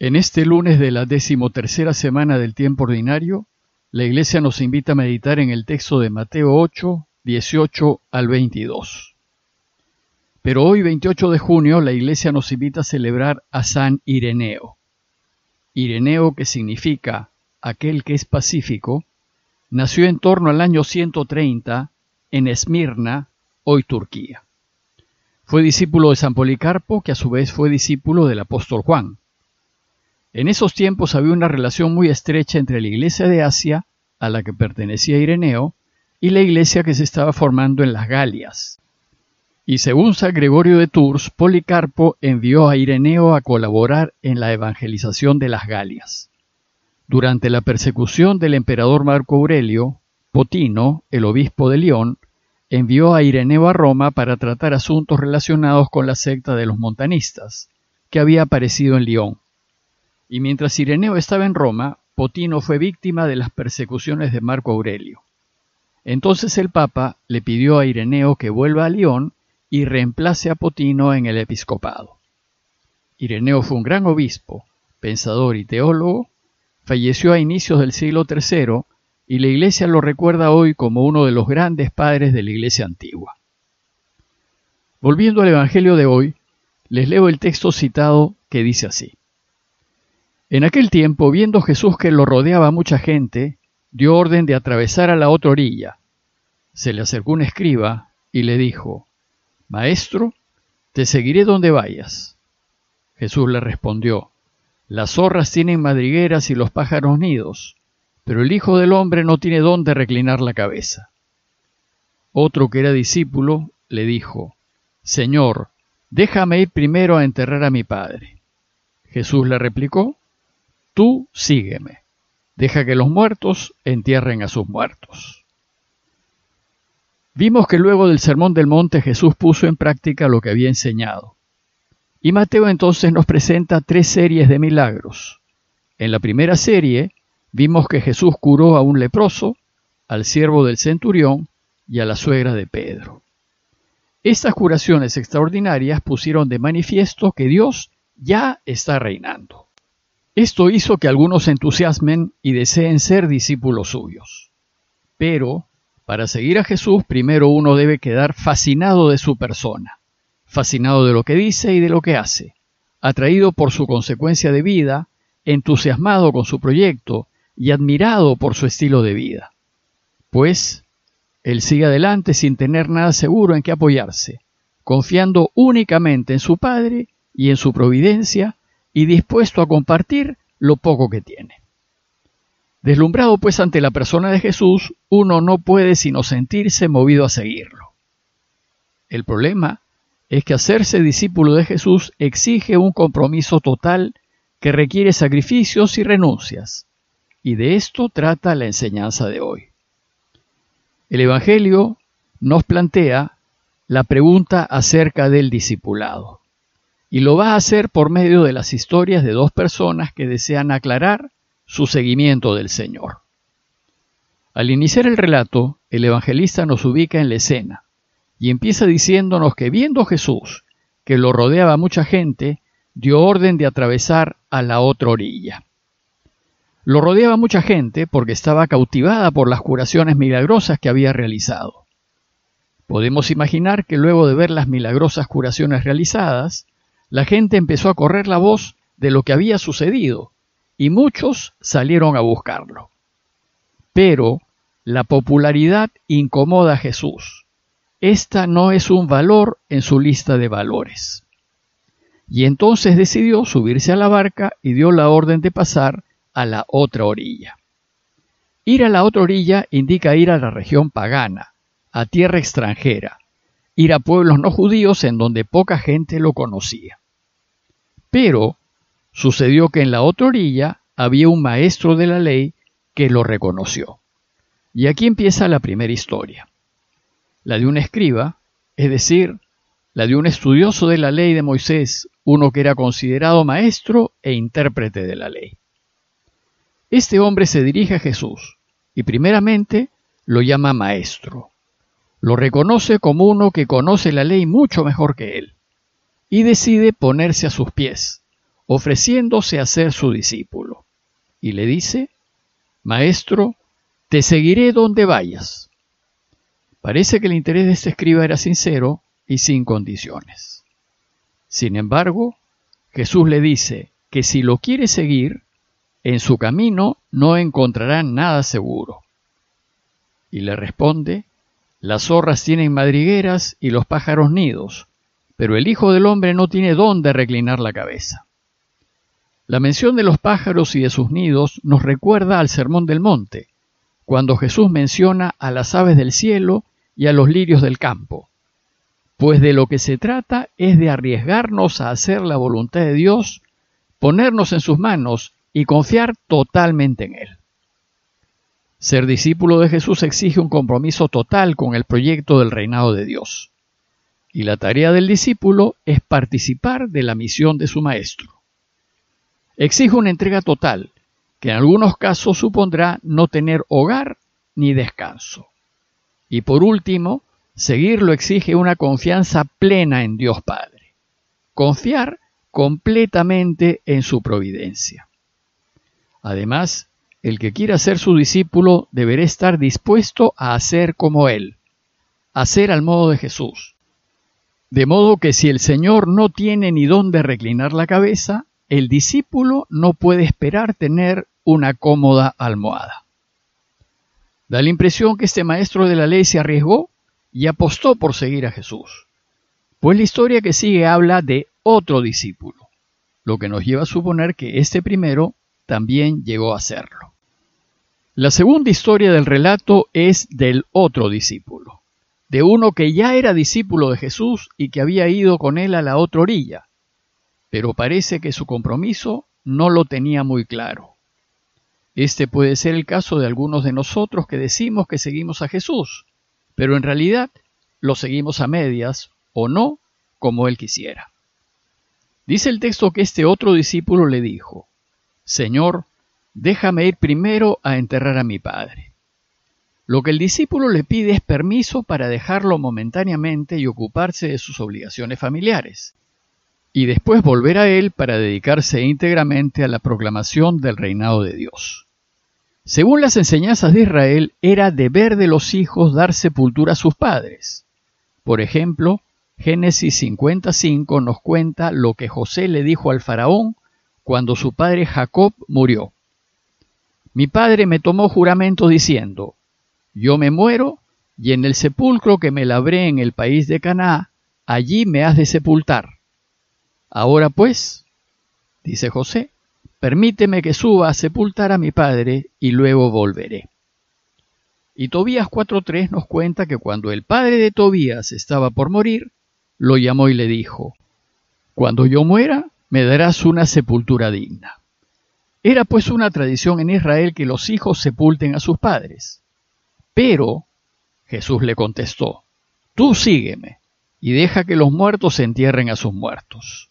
En este lunes de la decimotercera semana del tiempo ordinario, la Iglesia nos invita a meditar en el texto de Mateo 8, 18 al 22. Pero hoy, 28 de junio, la Iglesia nos invita a celebrar a San Ireneo. Ireneo, que significa aquel que es pacífico, nació en torno al año 130 en Esmirna, hoy Turquía. Fue discípulo de San Policarpo, que a su vez fue discípulo del apóstol Juan. En esos tiempos había una relación muy estrecha entre la iglesia de Asia, a la que pertenecía Ireneo, y la iglesia que se estaba formando en las Galias. Y según San Gregorio de Tours, Policarpo envió a Ireneo a colaborar en la evangelización de las Galias. Durante la persecución del emperador Marco Aurelio, Potino, el obispo de León, envió a Ireneo a Roma para tratar asuntos relacionados con la secta de los montanistas, que había aparecido en León y mientras Ireneo estaba en Roma, Potino fue víctima de las persecuciones de Marco Aurelio. Entonces el Papa le pidió a Ireneo que vuelva a León y reemplace a Potino en el episcopado. Ireneo fue un gran obispo, pensador y teólogo, falleció a inicios del siglo III y la Iglesia lo recuerda hoy como uno de los grandes padres de la Iglesia antigua. Volviendo al Evangelio de hoy, les leo el texto citado que dice así. En aquel tiempo, viendo Jesús que lo rodeaba mucha gente, dio orden de atravesar a la otra orilla. Se le acercó un escriba y le dijo, Maestro, te seguiré donde vayas. Jesús le respondió, Las zorras tienen madrigueras y los pájaros nidos, pero el Hijo del Hombre no tiene dónde reclinar la cabeza. Otro que era discípulo le dijo, Señor, déjame ir primero a enterrar a mi Padre. Jesús le replicó, Tú sígueme. Deja que los muertos entierren a sus muertos. Vimos que luego del Sermón del Monte Jesús puso en práctica lo que había enseñado. Y Mateo entonces nos presenta tres series de milagros. En la primera serie vimos que Jesús curó a un leproso, al siervo del centurión y a la suegra de Pedro. Estas curaciones extraordinarias pusieron de manifiesto que Dios ya está reinando. Esto hizo que algunos entusiasmen y deseen ser discípulos suyos. Pero, para seguir a Jesús, primero uno debe quedar fascinado de su persona, fascinado de lo que dice y de lo que hace, atraído por su consecuencia de vida, entusiasmado con su proyecto y admirado por su estilo de vida. Pues, él sigue adelante sin tener nada seguro en qué apoyarse, confiando únicamente en su Padre y en su providencia y dispuesto a compartir lo poco que tiene. Deslumbrado pues ante la persona de Jesús, uno no puede sino sentirse movido a seguirlo. El problema es que hacerse discípulo de Jesús exige un compromiso total que requiere sacrificios y renuncias, y de esto trata la enseñanza de hoy. El Evangelio nos plantea la pregunta acerca del discipulado y lo va a hacer por medio de las historias de dos personas que desean aclarar su seguimiento del Señor. Al iniciar el relato, el evangelista nos ubica en la escena y empieza diciéndonos que viendo Jesús, que lo rodeaba mucha gente, dio orden de atravesar a la otra orilla. Lo rodeaba mucha gente porque estaba cautivada por las curaciones milagrosas que había realizado. Podemos imaginar que luego de ver las milagrosas curaciones realizadas, la gente empezó a correr la voz de lo que había sucedido y muchos salieron a buscarlo. Pero la popularidad incomoda a Jesús. Esta no es un valor en su lista de valores. Y entonces decidió subirse a la barca y dio la orden de pasar a la otra orilla. Ir a la otra orilla indica ir a la región pagana, a tierra extranjera, ir a pueblos no judíos en donde poca gente lo conocía. Pero sucedió que en la otra orilla había un maestro de la ley que lo reconoció. Y aquí empieza la primera historia. La de un escriba, es decir, la de un estudioso de la ley de Moisés, uno que era considerado maestro e intérprete de la ley. Este hombre se dirige a Jesús y primeramente lo llama maestro. Lo reconoce como uno que conoce la ley mucho mejor que él y decide ponerse a sus pies, ofreciéndose a ser su discípulo. Y le dice, Maestro, te seguiré donde vayas. Parece que el interés de este escriba era sincero y sin condiciones. Sin embargo, Jesús le dice que si lo quiere seguir, en su camino no encontrará nada seguro. Y le responde, las zorras tienen madrigueras y los pájaros nidos, pero el Hijo del Hombre no tiene dónde reclinar la cabeza. La mención de los pájaros y de sus nidos nos recuerda al Sermón del Monte, cuando Jesús menciona a las aves del cielo y a los lirios del campo. Pues de lo que se trata es de arriesgarnos a hacer la voluntad de Dios, ponernos en sus manos y confiar totalmente en Él. Ser discípulo de Jesús exige un compromiso total con el proyecto del reinado de Dios. Y la tarea del discípulo es participar de la misión de su maestro. Exige una entrega total, que en algunos casos supondrá no tener hogar ni descanso. Y por último, seguirlo exige una confianza plena en Dios Padre. Confiar completamente en su providencia. Además, el que quiera ser su discípulo deberá estar dispuesto a hacer como Él, hacer al modo de Jesús. De modo que si el Señor no tiene ni dónde reclinar la cabeza, el discípulo no puede esperar tener una cómoda almohada. Da la impresión que este maestro de la ley se arriesgó y apostó por seguir a Jesús. Pues la historia que sigue habla de otro discípulo, lo que nos lleva a suponer que este primero también llegó a serlo. La segunda historia del relato es del otro discípulo, de uno que ya era discípulo de Jesús y que había ido con él a la otra orilla, pero parece que su compromiso no lo tenía muy claro. Este puede ser el caso de algunos de nosotros que decimos que seguimos a Jesús, pero en realidad lo seguimos a medias o no como él quisiera. Dice el texto que este otro discípulo le dijo, Señor, déjame ir primero a enterrar a mi padre. Lo que el discípulo le pide es permiso para dejarlo momentáneamente y ocuparse de sus obligaciones familiares, y después volver a él para dedicarse íntegramente a la proclamación del reinado de Dios. Según las enseñanzas de Israel, era deber de los hijos dar sepultura a sus padres. Por ejemplo, Génesis 55 nos cuenta lo que José le dijo al faraón cuando su padre Jacob murió. Mi padre me tomó juramento diciendo, yo me muero y en el sepulcro que me labré en el país de Canaá, allí me has de sepultar. Ahora pues, dice José, permíteme que suba a sepultar a mi padre y luego volveré. Y Tobías 4.3 nos cuenta que cuando el padre de Tobías estaba por morir, lo llamó y le dijo, Cuando yo muera, me darás una sepultura digna. Era pues una tradición en Israel que los hijos sepulten a sus padres. Pero Jesús le contestó, Tú sígueme y deja que los muertos se entierren a sus muertos.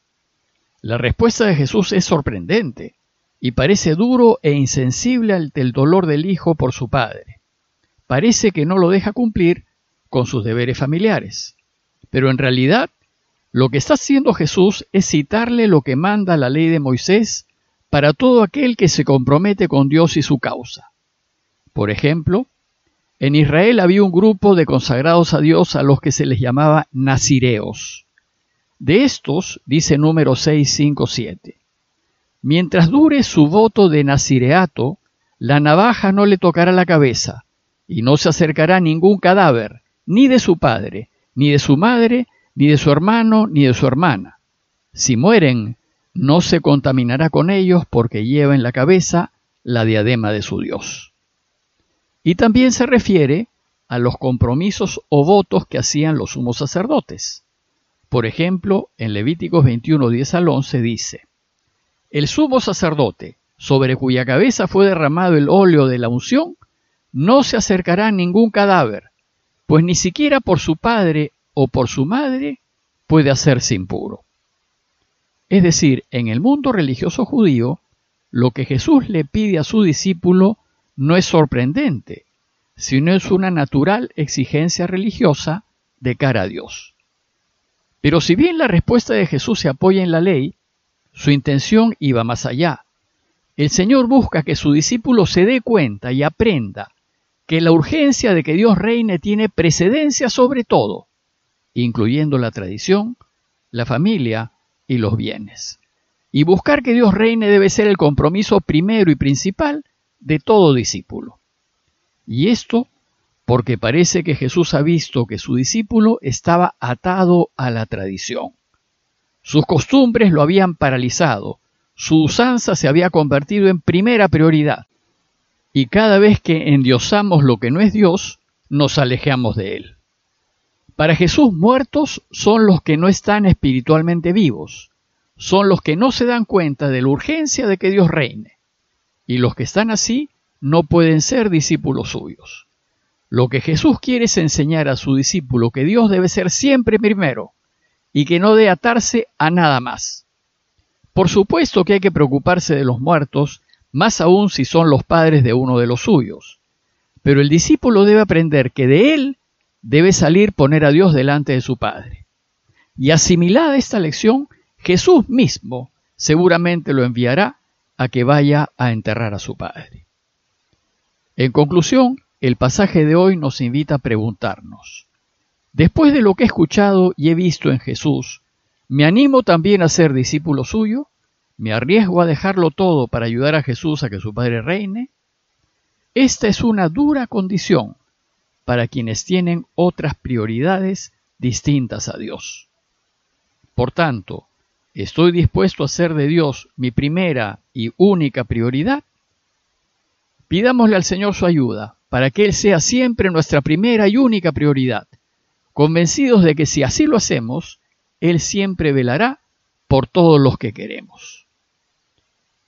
La respuesta de Jesús es sorprendente y parece duro e insensible ante el dolor del hijo por su padre. Parece que no lo deja cumplir con sus deberes familiares. Pero en realidad, lo que está haciendo Jesús es citarle lo que manda la ley de Moisés para todo aquel que se compromete con Dios y su causa. Por ejemplo, en Israel había un grupo de consagrados a Dios a los que se les llamaba nazireos. De estos, dice número 657, mientras dure su voto de nazireato, la navaja no le tocará la cabeza, y no se acercará ningún cadáver, ni de su padre, ni de su madre, ni de su hermano, ni de su hermana. Si mueren, no se contaminará con ellos porque lleva en la cabeza la diadema de su Dios. Y también se refiere a los compromisos o votos que hacían los sumos sacerdotes. Por ejemplo, en Levíticos 21, 10 al 11 dice, El sumo sacerdote, sobre cuya cabeza fue derramado el óleo de la unción, no se acercará a ningún cadáver, pues ni siquiera por su padre o por su madre puede hacerse impuro. Es decir, en el mundo religioso judío, lo que Jesús le pide a su discípulo no es sorprendente, sino es una natural exigencia religiosa de cara a Dios. Pero si bien la respuesta de Jesús se apoya en la ley, Su intención iba más allá. El Señor busca que su discípulo se dé cuenta y aprenda que la urgencia de que Dios reine tiene precedencia sobre todo, incluyendo la tradición, la familia y los bienes. Y buscar que Dios reine debe ser el compromiso primero y principal de todo discípulo. Y esto porque parece que Jesús ha visto que su discípulo estaba atado a la tradición. Sus costumbres lo habían paralizado, su usanza se había convertido en primera prioridad, y cada vez que endiosamos lo que no es Dios, nos alejamos de Él. Para Jesús muertos son los que no están espiritualmente vivos, son los que no se dan cuenta de la urgencia de que Dios reine, y los que están así no pueden ser discípulos suyos. Lo que Jesús quiere es enseñar a su discípulo que Dios debe ser siempre primero y que no debe atarse a nada más. Por supuesto que hay que preocuparse de los muertos, más aún si son los padres de uno de los suyos. Pero el discípulo debe aprender que de él debe salir poner a Dios delante de su Padre. Y asimilada esta lección, Jesús mismo seguramente lo enviará a que vaya a enterrar a su Padre. En conclusión, el pasaje de hoy nos invita a preguntarnos, después de lo que he escuchado y he visto en Jesús, ¿me animo también a ser discípulo suyo? ¿Me arriesgo a dejarlo todo para ayudar a Jesús a que su Padre reine? Esta es una dura condición para quienes tienen otras prioridades distintas a Dios. Por tanto, ¿estoy dispuesto a ser de Dios mi primera y única prioridad? Pidámosle al Señor su ayuda para que Él sea siempre nuestra primera y única prioridad, convencidos de que si así lo hacemos, Él siempre velará por todos los que queremos.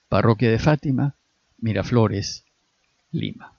Parroquia de Fátima, Miraflores, Lima.